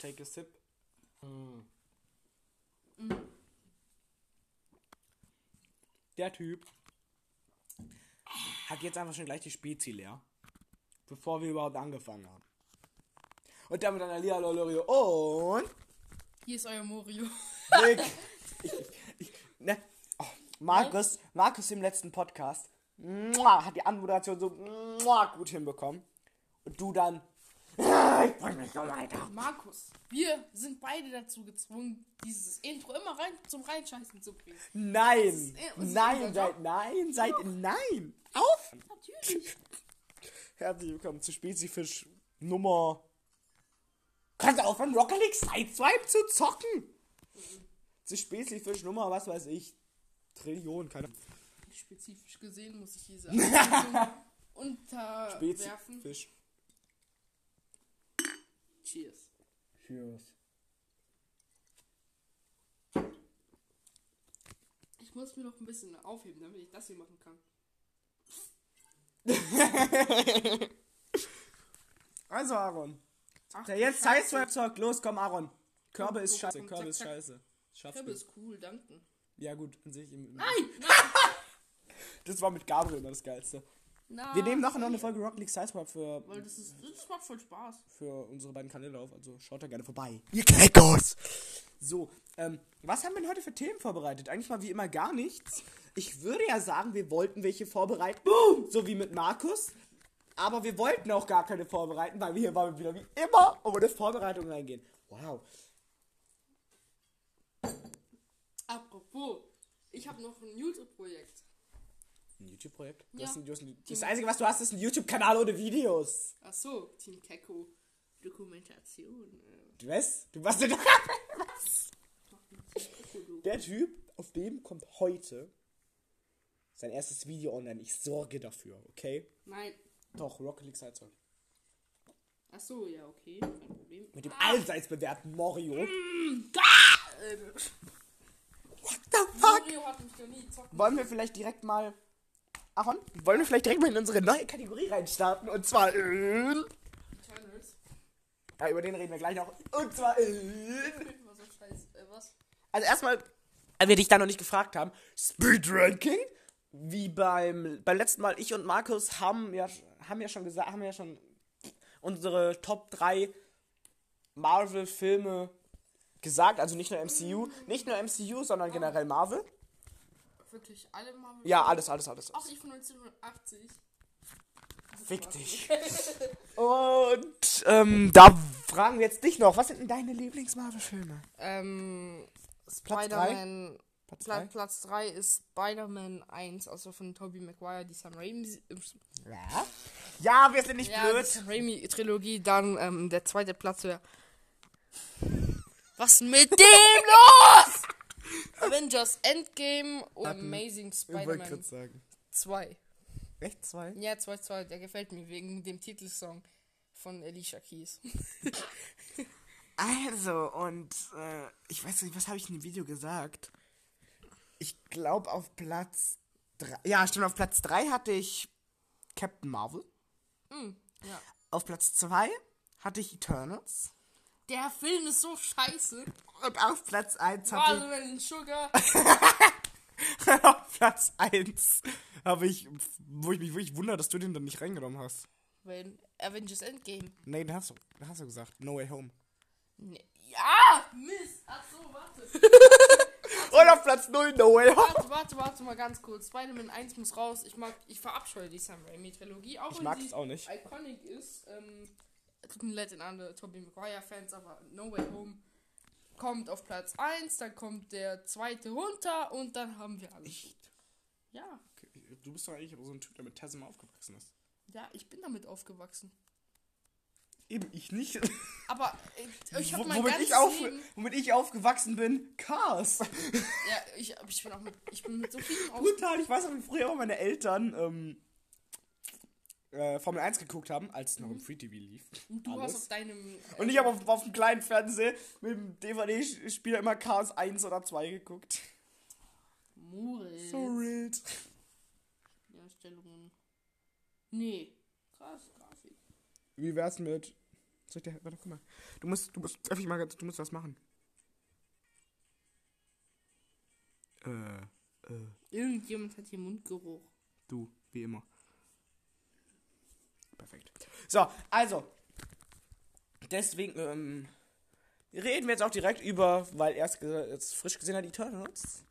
take a sip. Mm. Der Typ hat jetzt einfach schon gleich die Spezi leer. Bevor wir überhaupt angefangen haben. Und damit dann Alia Lolorio und Hier ist euer Morio. Nick. ich, ich, ne? oh, Markus, Markus im letzten Podcast mua, hat die Anmoderation so mua, gut hinbekommen. Und du dann. "Ah, Ich bring mich noch weiter. Markus, wir sind beide dazu gezwungen, dieses Intro immer rein zum Reinscheißen zu bringen. Nein! ist- ist nein, seid, nein, seid, nein! Auf! Natürlich. Herzlich willkommen zu Spezifisch Nummer. Kannst du aufhören, Rocket League Sideswipe zu zocken? Zu Spezifisch Nummer, was weiß ich. Trillion, keine Spezifisch gesehen muss ich diese Anwendung unterwerfen. Spezifisch. Cheers. Cheers. Ich muss mir noch ein bisschen aufheben, damit ich das hier machen kann. Also, Aaron. Ach, Der jetzt Scheiße. Sideswipe zockt. Los, komm, Aaron. Körbe ist scheiße, komm, Körbe zack, ist scheiße. Schaffst Körbe du. ist cool, danke. Ja, gut, an sich. im- Nein! Das war mit Gabriel immer das Geilste. Nein! Wir nehmen nachher noch eine Folge Rocket League Sideswipe für, Weil das ist, das macht voll Spaß. für unsere beiden Kanäle auf, also schaut da gerne vorbei. Ihr Kekos! So, ähm, was haben wir denn heute für Themen vorbereitet? Eigentlich mal wie immer gar nichts. Ich würde ja sagen, wir wollten welche vorbereiten, so wie mit Markus. Aber wir wollten auch gar keine vorbereiten, weil wir hier waren wieder wie immer ohne Vorbereitung reingehen. Wow. Apropos, ich habe noch ein YouTube-Projekt. Ein YouTube-Projekt? Ja. ein- ein- Das Einzige, was du hast, ist ein YouTube-Kanal ohne Videos. Ach so, Team Keko. Dokumentation. Äh, Du weißt? Du warst denn Was? Der Typ, auf dem kommt heute sein erstes Video online. Ich sorge dafür, okay? Nein. Doch, Rocket League Sideswipe. Ach so, ja, okay. Kein Problem. Mit dem allseits bewährten Mario. Äh, What the fuck? Mario hat mich noch nie zocken. Wollen wir vielleicht direkt mal. Aaron, wollen wir vielleicht direkt mal in unsere neue Kategorie reinstarten? Und zwar in. Eternals. Ja, über den reden wir gleich noch. Und zwar in. Also erstmal, wir dich da noch nicht gefragt haben, Speed Ranking. Wie beim, beim letzten Mal, ich und Markus haben ja, haben ja schon gesagt, haben ja schon unsere Top 3 Marvel-Filme gesagt. Also nicht nur MCU, nicht nur MCU, sondern generell Marvel. Wirklich alle Marvel. Ja, alles, alles, alles. Ach, ich von 1980. Fick dich. Und ähm, da fragen wir jetzt dich noch, was sind denn deine Lieblings-Marvel-Filme? Ähm, Platz Spider-Man. Platz Pla drei? Platz 3 ist Spider-Man 1, also von Tobey Maguire, die Sam Raimi. Ja. Ja, wir sind nicht Ja, die blöd. Sam Raimi-Trilogie. Dann ähm, der zweite Platz wäre. Was mit dem los? Avengers Endgame und Amazing Ich wollte Spider-Man gerade sagen. 2. Echt zwei? Ja, 2, 2, der gefällt mir wegen dem Titelsong von Alicia Keys. Also, und äh, ich weiß nicht, was habe ich in dem Video gesagt? Ich glaube auf Platz 3. Ja, stimmt, auf Platz 3 hatte ich Captain Marvel. Ja. Auf Platz 2 hatte ich Eternals. Der Film ist so scheiße. Und auf Platz 1 hatte Marvel Sugar. ich. auf Platz 1 habe ich. Wo ich mich wirklich wundere, dass du den dann nicht reingenommen hast. Wenn Avengers Endgame. Nee, den hast du, den hast du gesagt. No Way Home. Nee. Ja! Mist! Ach so, warte. Und auf Platz 0 No Way Home. Warte, warte, warte mal ganz kurz. Spider-Man 1 muss raus. Ich mag, ich verabscheue die Sam Raimi-Trilogie. Auch Ich wenn mag es auch nicht. iconic ist. Ähm, tut mir leid an alle Tobey Maguire-Fans, aber No Way Home kommt auf Platz 1, dann kommt der zweite runter und dann haben wir alles. Ja, Du bist doch eigentlich so ein Typ, der mit Tasma aufgewachsen ist. ja, ich bin damit aufgewachsen. Eben, ich nicht. Aber äh, ich habe Wo- mein womit, ich auf, Leben... womit ich aufgewachsen bin, Cars. Ja, ich, ich bin auch mit, ich bin mit so vielen aus... Brutal, ich weiß noch, wie früher meine Eltern ähm, äh, Formel 1 geguckt haben, als es noch im Free TV lief. Und du Alles. hast auf deinem... äh, Und ich habe auf, auf dem kleinen Fernseher mit dem DVD-Spieler immer Cars 1 oder 2 geguckt. Moritz. So wild. Darstellungen. Nee. Krass, Grafik. Wie wär's mit Soll ich dir, warte, guck mal. Du musst, du musst, öffentlich mal, ganz- du musst was machen. Äh, äh, Irgendjemand hat hier Mundgeruch. du, wie immer. Perfekt. So, also. Deswegen, ähm, reden wir jetzt auch direkt über, weil er es frisch gesehen hat, Eternals.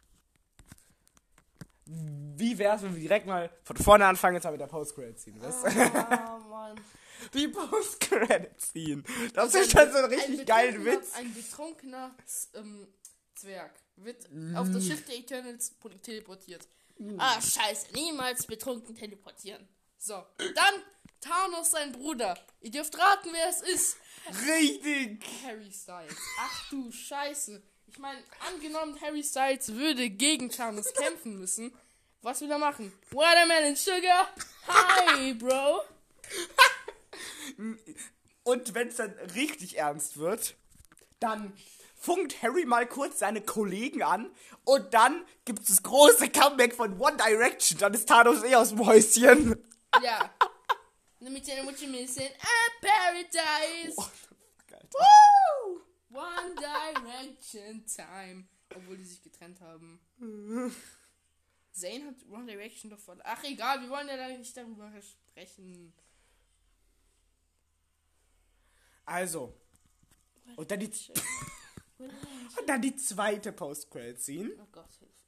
Wie wär's, wenn wir direkt mal von vorne anfangen, jetzt mal mit der Post-Credit-Scene, weißt du? Ah, Mann. Die Post-Credit-Scene. Das ist schon so ein richtig geiler Witz. Ein betrunkener ähm, Zwerg wird auf das Schiff der Eternals teleportiert. Ah, scheiße, niemals betrunken teleportieren. So, dann Thanos, sein Bruder. Ihr dürft raten, wer es ist. Richtig. Harry Styles. Ach du Scheiße. Ich meine, angenommen, Harry Styles würde gegen Thanos kämpfen müssen. Was will er machen? Watermelon Sugar? Hi, Bro. Und wenn es dann richtig ernst wird, dann funkt Harry mal kurz seine Kollegen an und dann gibt es das große Comeback von One Direction. Dann ist Thanos eh aus dem Häuschen. Ja. Mit seiner Mutter müssen. Ah, Paradise. Geil. Woo! One Direction Time. Obwohl die sich getrennt haben. Zayn hat One Direction doch voll. Ach egal, wir wollen ja da nicht darüber sprechen. Also. Und dann die, und dann die zweite Post-Credit-Scene. Oh Gott, Hilfe.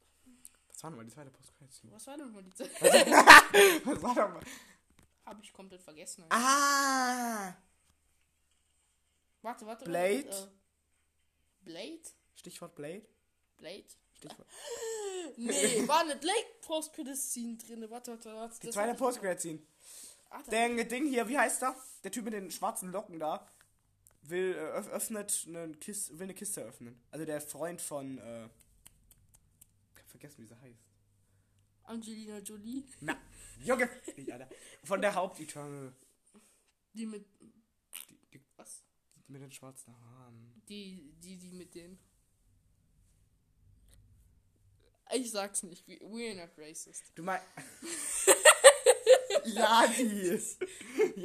Was war nochmal die zweite Post-Credit-Scene? Was war denn mal die Zeit? Was war nochmal? Hab ich komplett vergessen. Ah! Warte, warte. Blade? Warte, äh, Blade? Stichwort Blade. Blade? Stichwort. Nee, war eine Blade Post-Credit-Scene drin. Warte, warte, warte. Die zweite Post-Credit-Scene. Der Ding hier, wie heißt der? Der Typ mit den schwarzen Locken da. Will, äh, öff- öffnet eine Kiste, will eine Kiste öffnen. Also der Freund von, äh. Vergessen, wie sie heißt. Angelina Jolie. Na, Junge! nicht, Alter. Von der Haupt-Eternal. Die mit. Die, die, Was? die mit den schwarzen Haaren. Die, die, die mit den. Ich sag's nicht. we- We're not racist. Du meinst. Ja, die.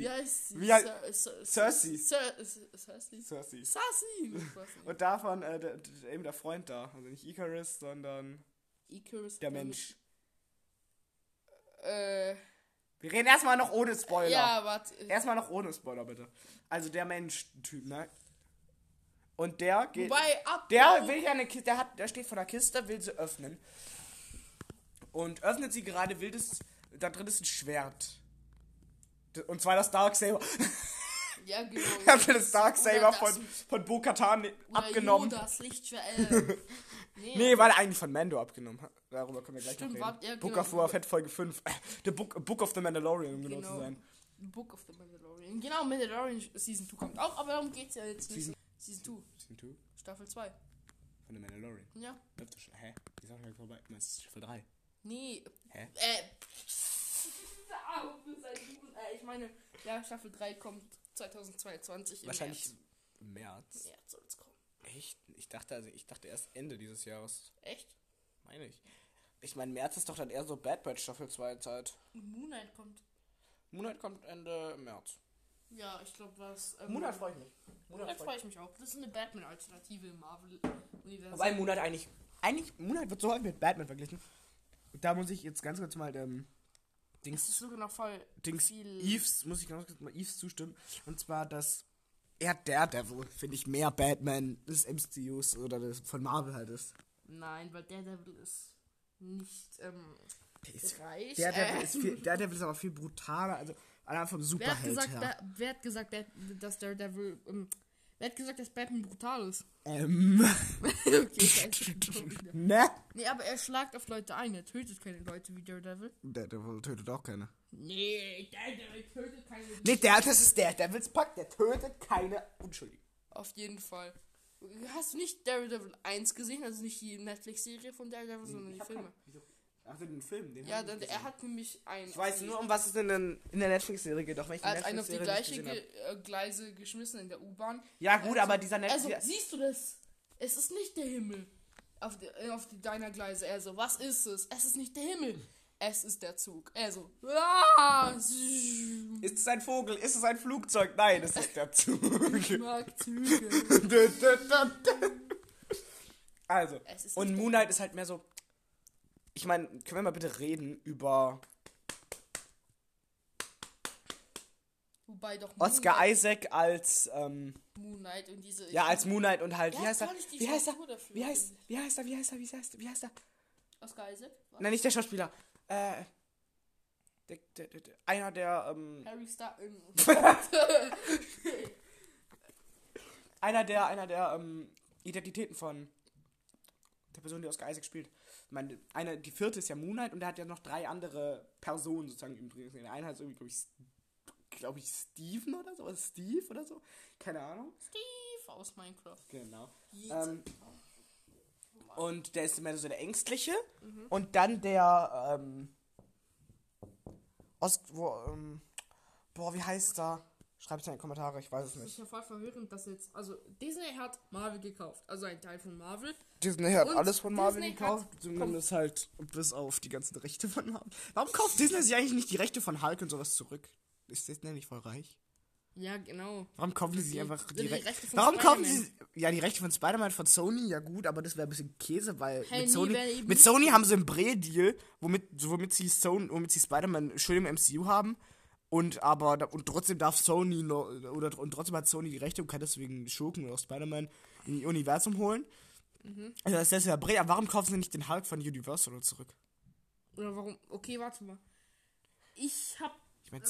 Wie heißt sie? Wie heißt- Cer- Cer- Cersei. Cer- Cer- Cersei? Und davon, äh, der, der, eben der Freund da. Also nicht Icarus, sondern Icarus. der Mensch. Äh, Wir reden erstmal noch ohne Spoiler. ja, warte. Erstmal noch ohne Spoiler, bitte. Also der Mensch-Typ, ne? Und der geht. Wobei, ab. Der will ja eine Kiste, der hat, der steht vor der Kiste, will sie öffnen. Und öffnet sie gerade, will das, da drin ist ein Schwert. Und zwar das Darksaber. Ja, genau. er will das Darksaber von, das- von Bo-Katan oder abgenommen. Yodas Lichtschwert. Äh, nee, Nee, weil er eigentlich von Mando abgenommen hat. Darüber können wir gleich Stimmt, noch wart- reden. ja, Book genau. of Boba Fett Folge 5. The Book, Book of the Mandalorian, um genau, Genau. zu sein. Book of the Mandalorian. Genau, Mandalorian Season 2 kommt auch, aber darum geht's ja jetzt nicht. Season- Season 2, Season 2 Staffel 2. von The Mandalorian. Ja. Hä? Die Sache ist vorbei. Das ist Staffel 3. Nee. Hä? Äh. Äh, Ich meine, ja, Staffel 3 kommt 2022 im Wahrscheinlich März. im März. März soll's kommen. Echt? Ich dachte, also ich dachte erst Ende dieses Jahres. Echt? Meine ich. Ich meine, März ist doch dann eher so Bad Batch Staffel 2 Zeit. Moonlight kommt. Moonlight kommt Ende März. Ja, ich glaube, was. Ähm, Moonlight freue ich mich. Moonlight freue ich mich auch. Das ist eine Batman-Alternative im Marvel-Universum. Wobei Moonlight eigentlich. Eigentlich, Moonlight wird so häufig mit Batman verglichen. Und da muss ich jetzt ganz kurz mal, ähm, Dings, ist sogar noch voll Dings, viel. Eves, muss ich ganz kurz mal Eves zustimmen. Und zwar, dass er Daredevil, finde ich, mehr Batman des MCUs oder des, von Marvel halt ist. Nein, weil Daredevil ist nicht ähm, Der ist, reich. Daredevil, äh, ist viel, Daredevil ist aber viel brutaler, also allein vom wer hat Superheld gesagt, her. Ba- wer hat gesagt dass Daredevil. Ähm, wer hat gesagt, dass Batman brutal ist? Ähm, okay, scheiße. ne? nee, aber er schlagt auf Leute ein. Er tötet keine Leute wie Daredevil. Daredevil tötet auch keine. Nee, Daredevil tötet keine Nee, der, das ist will's packt, der tötet keine Unschuldigen. Auf jeden Fall. Hast du nicht Daredevil 1 gesehen? Also nicht die Netflix-Serie von Daredevil, sondern die Filme. Ach, den Film, den Ja, dann, er hat nämlich ein. Ich weiß nur, um was es in, den, in der Netflix-Serie geht, doch welche Er hat einen auf die gleiche Ge äh, Gleise geschmissen in der U-Bahn. Ja, gut, Also- aber dieser Also, Netflix. siehst du das? Es ist nicht der Himmel auf, de, äh, auf die, deiner Gleise. Er so, was ist es? Es ist nicht der Himmel. es ist der Zug. Er so, ah, Ist es ein Vogel? Ist es ein Flugzeug? Nein, es ist der Zug. ich mag Züge. also, und nicht Moon Knight ist halt mehr so. Ich meine, können wir mal bitte reden über Wobei doch Oscar Moon Isaac als, ähm, Moon Knight und diese. ja, als Moon Knight und halt, wie Ja, heißt er? Wie heißt er? Wie heißt, wie heißt er? Wie heißt er? Wie heißt er? Wie heißt er? Oscar Isaac? Was? Nein, nicht der Schauspieler. Äh, der, der, der, einer der, ähm, Harry Star. einer der, einer der, ähm, Identitäten von der Person, die Oscar Isaac spielt. Meine, eine, die vierte ist ja Moon Knight und der hat ja noch drei andere Personen sozusagen im Dreh. Der eine heißt irgendwie, glaube ich, glaube ich, Steven oder so, oder Steve oder so. Keine Ahnung. Steve aus Minecraft. Genau. Ähm, und der ist immer so der Ängstliche. Und dann der, ähm, Ost, wo, ähm, boah, wie heißt er? Schreibt es in die Kommentare, ich weiß es Das ist nicht. ja voll verwirrend, dass jetzt. Also, Disney hat Marvel gekauft. Also ein Teil von Marvel. Disney hat Und alles von Marvel Disney gekauft, zumindest halt bis auf die ganzen Rechte von Marvel. Warum kauft Disney sich eigentlich nicht die Rechte von Hulk und sowas zurück? Ist Disney nicht voll reich? Ja, genau. Warum kaufen sie sich Die- einfach die die, Re Rechte von Warum kaufen Spider-Man. sie ja die Rechte von Spider-Man von Sony? Ja gut, aber das wäre ein bisschen Käse, weil Hey, mit Sony, mit nicht Sony haben sie einen Bre-Deal, womit womit sie Sony, womit sie Spider-Man schön im MCU haben und aber und trotzdem darf Sony noch, oder und trotzdem hat Sony die Rechte und kann deswegen Schurken oder Spider-Man in ihr Universum holen. Mhm. Also das ist ja Bre, aber warum kaufen sie nicht den Hulk von Universal zurück? Oder warum? Okay, warte mal. Ich hab. Ich meine,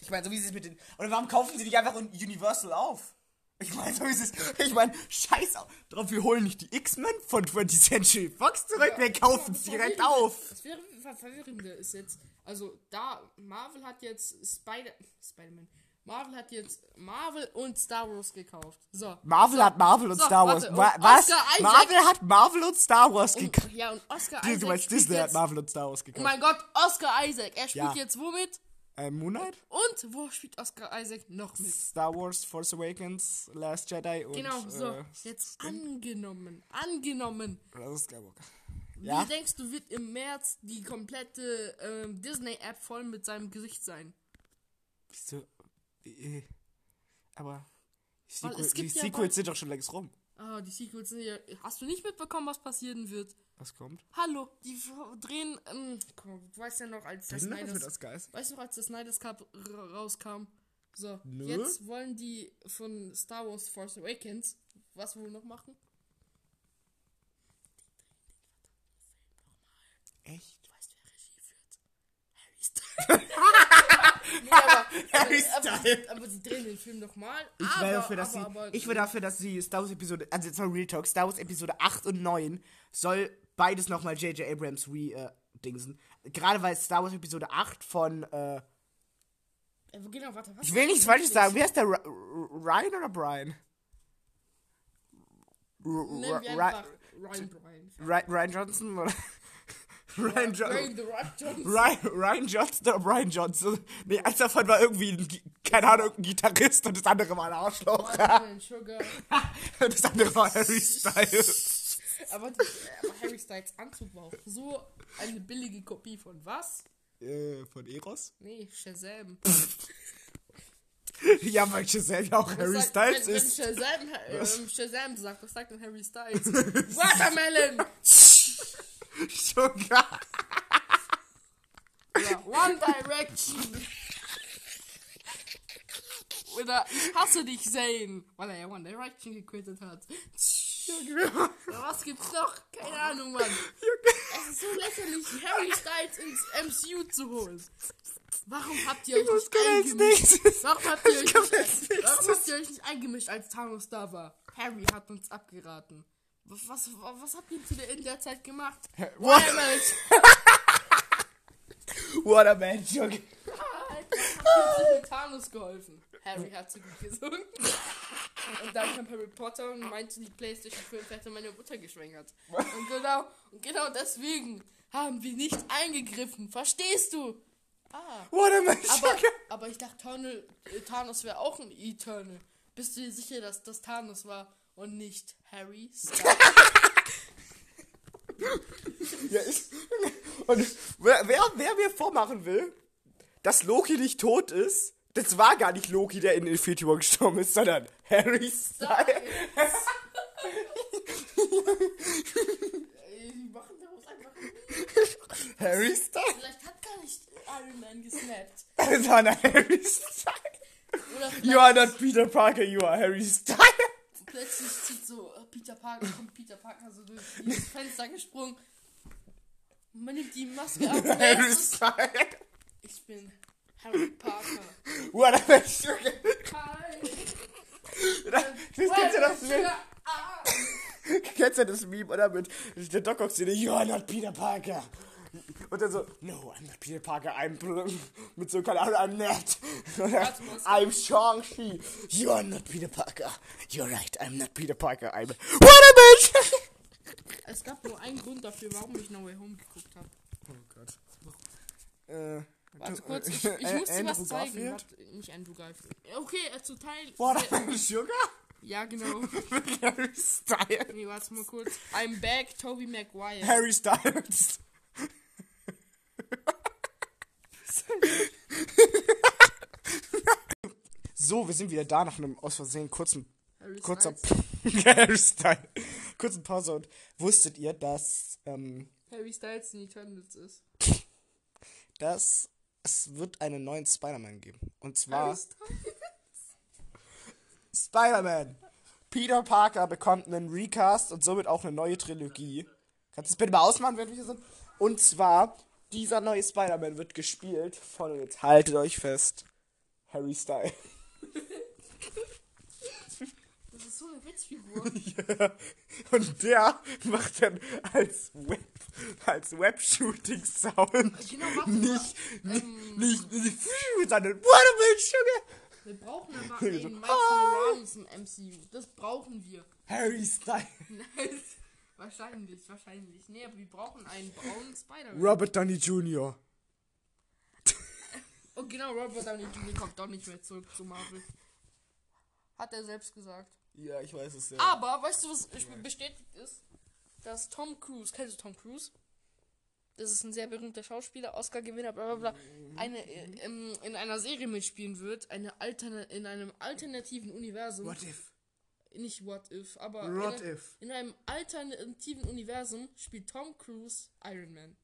ich mein, so wie sie es mit den. Oder warum kaufen sie nicht einfach in Universal auf? Ich meine, so wie sie es. Ich meine, scheiß auf. Drauf, wir holen nicht die X-Men von 20th Century Fox zurück, wir kaufen es direkt auf. Das wäre ver- verwirrende ist jetzt. Also, da. Marvel hat jetzt Spider. Spider-Man. Marvel hat jetzt Marvel und Star Wars gekauft. So. Marvel hat Marvel und So, Star Wars. warte, Was? Isaac- Marvel hat Marvel und Star Wars gekauft. Ja, und Oscar Du, Isaac. du meinst Disney hat jetzt, Marvel und Star Wars Oh gekauft. mein Gott, Oscar Isaac. Er spielt Ja. jetzt womit? Äh, Moon Knight? Und wo spielt Oscar Isaac noch mit? Star Wars, Force Awakens, Last Jedi und. Genau, so. Äh, Jetzt angenommen. Angenommen. das ist Skywalker. Ja? Wie denkst du, wird im März die komplette ähm, Disney-App voll mit seinem Gesicht sein? Wieso? Äh, Aber. Die, Weil Sequel, es die ja Sequels sind doch schon längst rum. Ah, die Sequels sind ja. Hast du nicht mitbekommen, was passieren wird? Was kommt? Hallo, die drehen. Ähm, mal, du weißt ja noch, als das wird das weißt du noch, als das Snyder's Cup ra- rauskam? So, Nö. jetzt wollen die von Star Wars Force Awakens was wohl noch machen? Echt? Du weißt, wer Regie führt? Harry Styles. nee, aber, Harry aber, Styles. aber sie drehen den Film nochmal. Ich wäre dafür, dass aber, sie. ich wäre dafür, dass sie Star Wars Episode. Also jetzt mal Real Talk. Star Wars Episode 8 und 9 soll beides nochmal J.J. Abrams re äh, dingsen. Gerade weil Star Wars Episode 8 von. Äh, genau, warte, was? ich will nichts Falsches sagen. Wie heißt der? Ry- Ry- Ryan oder Brian? R- Ryan Ryan Johnson oder. Ryan, jo Ryan The Rock Johnson. Ryan, Ryan Johnson oder Brian Johnson? Nee, eins davon war irgendwie, ein, keine Ahnung, ein Gitarrist und das andere war ein Arschloch. Und das andere war Harry Styles. Aber, die, aber Harry Styles Anzug war auch so eine billige Kopie von was? Äh, von Eros? Nee, Shazam. Ja, weil Giselle ja auch Harry Was Styles wenn, ist. Wenn Shazam, ähm, Shazam sagt, was sagt denn Harry Styles? Watermelon! Sugar. Oder One Direction! Oder ich hasse dich, Zane! Weil er ja One Direction gequittet hat. Oder was gibt's noch? Keine Ahnung, Mann. Es ist so lächerlich, Harry Styles ins MCU zu holen. Warum habt ihr euch nicht eingemischt? Warum habt ihr euch nicht, warum habt ihr euch nicht eingemischt, als Thanos da war? Harry hat uns abgeraten. Was, was, was habt ihr zu der, in der Zeit gemacht? What? Watermelon. Waterman Sugar. Habt ihr mit Thanos geholfen? Harry hat so gut gesungen. Und dann kam Harry Potter und meinte, die Playstation 5 hätte meine Mutter geschwängert. Und genau, und genau deswegen haben wir nicht eingegriffen. Verstehst du? Ah. Aber, Sugar. aber ich dachte, Thanos, äh, Thanos wäre auch ein Eternal. Bist du dir sicher, dass das Thanos war und nicht Harry Styles? ja, ich, und wer, wer, wer mir vormachen will, dass Loki nicht tot ist, das war gar nicht Loki, der in Infinity War gestorben ist, sondern Harry Styles. Die machen daraus einfach Harry Styles? Vielleicht hat gar nicht Iron Man gesnappt. Sondern Harry Styles. You are not Peter Parker, you are Harry Styles. Plötzlich zieht so äh, Peter Parker, kommt Peter Parker so durch dieses Fenster gesprungen. Man nimmt die Maske ab Harry Styles. ich bin Harry Parker. What a bitch. Hi. Kennst du das Meme? Kennst du das Meme, oder? Mit der Doc Ock Szene, you are not Peter Parker. Und dann so, no, I'm not Peter Parker, I'm mit so, keine Ahnung, I'm not. I'm Shang-Chi. You are not Peter Parker. You're right, I'm not Peter Parker, I'm... What a bitch! Es gab nur einen Grund dafür, warum ich No Way Home geguckt habe. Oh Gott. Äh, Warte du- kurz, äh, ich, ich muss dir was zeigen. Warte, nicht Andrew Garfield. Okay, äh, zu Teil. Watermelon Sugar? Ja, genau. Harry Styles. Nee, warte mal kurz. I'm back, Toby Maguire. Harry Styles. so, wir sind wieder da nach einem aus Versehen kurzen kurzer. Harry Styles. kurzen Pause und wusstet ihr, dass ähm, Harry Styles in Eternals ist. dass es wird einen neuen Spider-Man geben und zwar. Spider-Man. Peter Parker bekommt einen Recast und somit auch eine neue Trilogie. Kannst du das bitte mal ausmachen, wenn wir hier sind? Und zwar, dieser neue Spider-Man wird gespielt von, jetzt haltet euch fest, Harry Styles. Ist so eine Witzfigur. ja. Und der macht dann als Web, als Web-Shooting-Sound Genau, warte nicht, nicht, Ähm, nicht, nicht, sondern Watermelon Sugar. wir brauchen aber einen Miles ah. Morales im MCU. Das brauchen wir. Harry Styles. Nice. wahrscheinlich, wahrscheinlich. Nee, aber wir brauchen einen braunen Spider-Man. Robert Downey Jr. Und genau, Robert Downey Jr. kommt doch nicht mehr zurück zu Marvel. Hat er selbst gesagt. Ja, ich weiß es ja. Aber, weißt du, was bestätigt ist? Dass Tom Cruise, kennst du Tom Cruise? Das ist ein sehr berühmter Schauspieler, Oscar-Gewinner, bla bla bla. Eine, äh, ähm, in einer Serie mitspielen wird, eine alterne, in einem alternativen Universum. What if? Nicht What If, aber What in, if? in einem alternativen Universum spielt Tom Cruise Iron Man.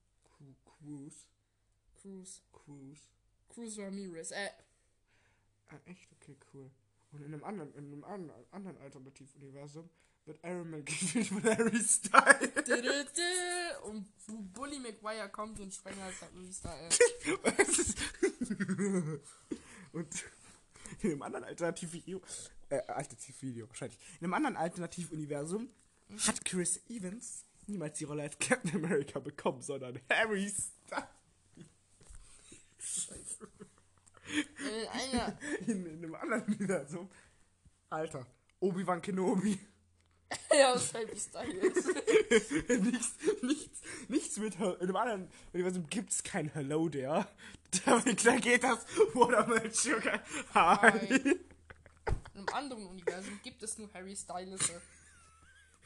Cruise. Cruise. Cruise. Cruise Ramirez. Äh, Ah, echt? Okay, cool. Und in einem anderen, in einem anderen, anderen Alternativuniversum wird Iron Man gespielt von Harry Styles. und Bu- Bully McGuire kommt und sprengt halt Harry Styles. Und in einem anderen Alternativvideo, äh, Alternativvideo, wahrscheinlich, in einem anderen Alternativuniversum hat Chris Evans niemals die Rolle als Captain America bekommen, sondern Harry Styles. Scheiße. In einer, In, in einem anderen Universum. Alter, Obi-Wan Kenobi. ja, ist Harry Styles. nichts, nichts, nichts mit in einem anderen Universum gibt's kein Hello there. Da, da geht das Watermelon Sugar. Hi. In einem anderen Universum gibt es nur Harry Styles.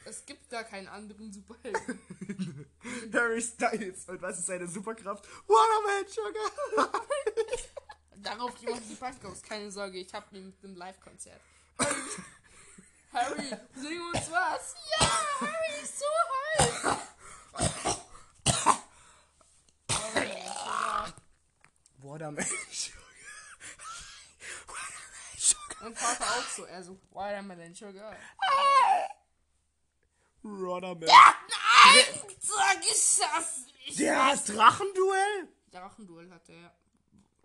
Es gibt gar keinen anderen Superhelden. Harry Styles. Und was ist seine Superkraft? Watermelon Sugar. Darauf jemand die Bank aus. Keine Sorge, ich hab ihn mit einem Live-Konzert. Harry, sing uns was. Ja, Harry ist so heiß. Watermelon Sugar. Watermelon Sugar. Mein Vater auch so. Er so, Watermelon Sugar. Watermelon. Nein! Sag ich das nicht! Der hat Drachenduell? Drachenduell hat er. Er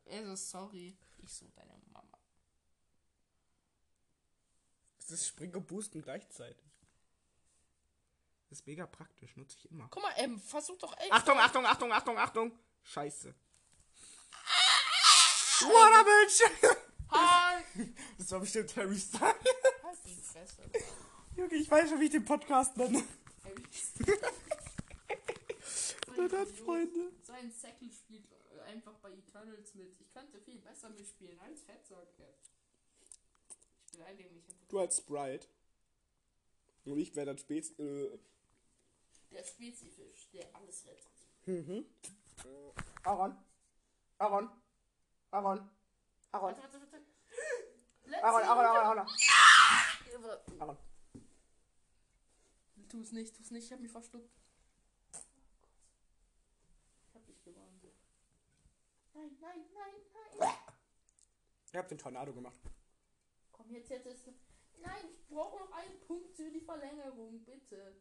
so, sorry. Ich so, deine Mama. Das ist Spring und Boosten gleichzeitig. Das ist mega praktisch, nutze ich immer. Guck mal, ähm, versuch doch echt. Achtung, Achtung, Achtung, Achtung, Achtung. Scheiße. Watermelon Sugar. Hi! Das war bestimmt Harry Styles. Halt die Fresse. Junge, ich weiß schon, wie ich den Podcast nenne. Harry Na dann, Freunde. Sein Säckel spielt äh, einfach bei Eternals mit. Ich könnte viel besser mitspielen als Fettsack. Ich beleidige mich einfach. Du als Sprite. Und ich werde dann spät. Äh, Der Spezifisch, der alles rettet. Mhm. Aaron. Aaron. Aaron. Aaron. Warte, warte, warte. Aaron. Aaron, Aaron, Aaron. Aaron. Es nicht, tu es nicht, ich hab mich verschluckt. Ich hab dich gewarnt. Nein, nein, nein, nein. Ich hab den Tornado gemacht. Komm, jetzt, jetzt, jetzt. Nein, ich brauche noch einen Punkt für die Verlängerung, bitte.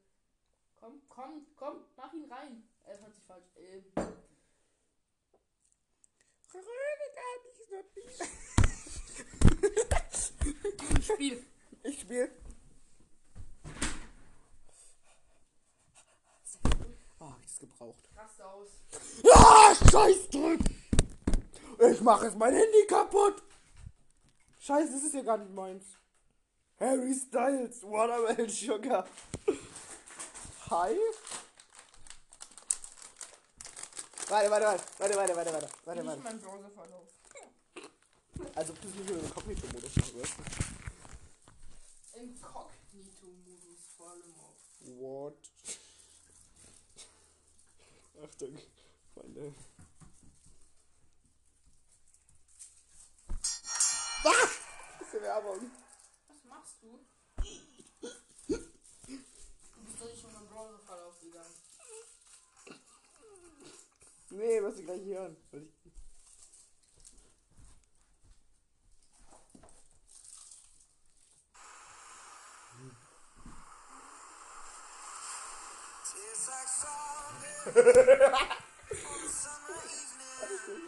Komm, komm, komm, mach ihn rein. Er hört sich falsch. Ähm, Spiel. Ich spiel. Oh, hab ich das gebraucht. Raste aus. Ah, scheiß Drück! Ich mache jetzt mein Handy kaputt! Scheiße, das ist ja gar nicht meins. Harry Styles, Watermelon Sugar. Hi? Warte, warte, warte, warte, warte, warte, warte, warte, warte. mein Browserverlauf. Also, du bist nicht im Inkognito-Modus machen wirst. Inkognito-Modus vor allem auch. What? Achtung, Freunde. Ah! Das ist die Werbung. Was machst du? Du bist doch nicht schon beim Browserverlauf gegangen. Nee, was sie gleich hören. Du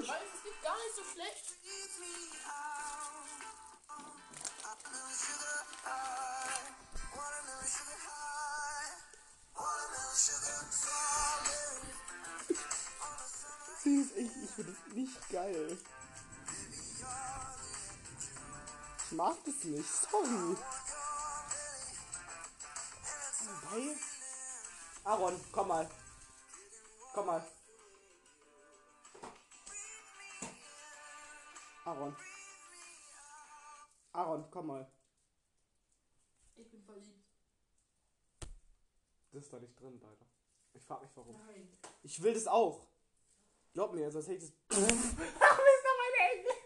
weißt, es geht gar nicht so schlecht. Ist echt, ich finde das nicht geil. Ich mag das nicht, sorry. Wobei. Aaron, komm mal. Komm mal. Aaron. Aaron, komm mal. Ich bin verliebt. Das ist da nicht drin, leider. Ich frag mich warum. Nein. Ich will das auch. Glaub mir, sonst hätte ich das. Ach, ist doch meine Englisch.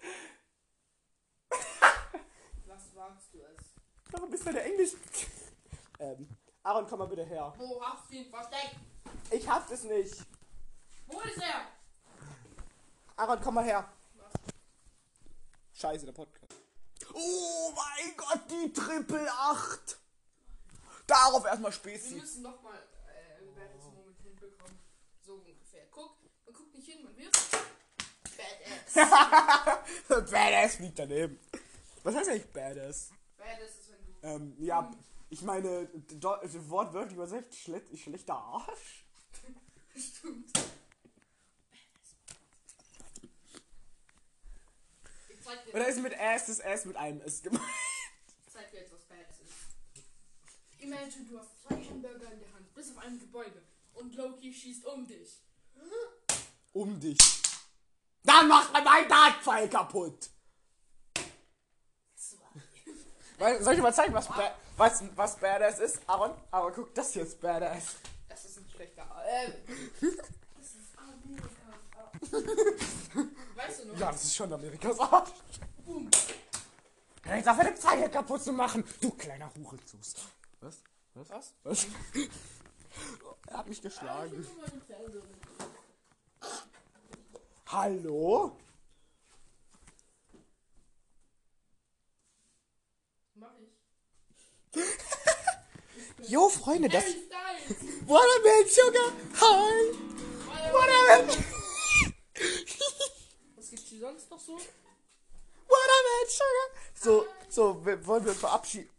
Was wagst du es? Warum bist du der Englisch? ähm, Aaron, komm mal bitte her. Wo hast du ihn versteckt? Ich hab das nicht. Wo ist er? Aaron, komm mal her. Was? Scheiße, der Podcast. Oh mein Gott, die Triple 8. Darauf erstmal Wir Spezi. müssen noch mal äh, einen Moment hinbekommen. So ungefähr. Guck, man guckt nicht hin, man wirft. Badass. Badass fliegt daneben. Was heißt eigentlich Badass? Badass ist, wenn du. Ähm, ja, ich meine, do- wortwörtlich übersetzt, schle schlechter Arsch. Stimmt. Ich zeig dir, Oder ist mit Ass das Ass mit einem ist gemeint? ich zeig dir jetzt, was Badass ist. Imagine, du hast zwei Hamburger in der Hand, bist auf einem Gebäude und Loki schießt um dich. Um dich. Dann macht man meinen Dartpfeil kaputt. Weil, soll ich dir mal zeigen, was, ba was, was Badass ist? Aaron, Aaron, guck, das hier ist Badass. Das ist ein schlechter. Äh, das ist Amerikas Arsch. Weißt du noch? Ja, das ist schon Amerikas Arsch. Boom. Jetzt auf eine Zeige kaputt zu machen. Du kleiner Hurenzus. Was? Was? Was? Was? er hat mich Ich geschlagen. Hallo? Mach ich. Jo, Freunde, das. Harry Styles. Watermelon Sugar. Hi. Watermelon. Was gibt's sonst noch so? Watermelon Sugar. So, so, wir- wollen wir verabschieden.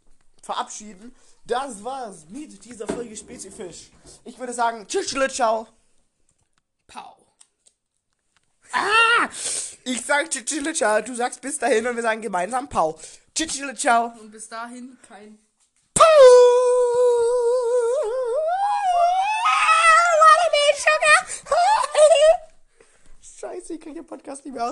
verabschieden. Das war's mit dieser Folge Spezifisch. Ich würde sagen, tschüss, ciao. Pow. Ah! Ich sag tschüss, ciao. Du sagst bis dahin und wir sagen gemeinsam Pau. Tschüss, ciao. Und bis dahin kein. Pau! Watermelon Sugar. Scheiße, ich krieg den Podcast nicht mehr aus.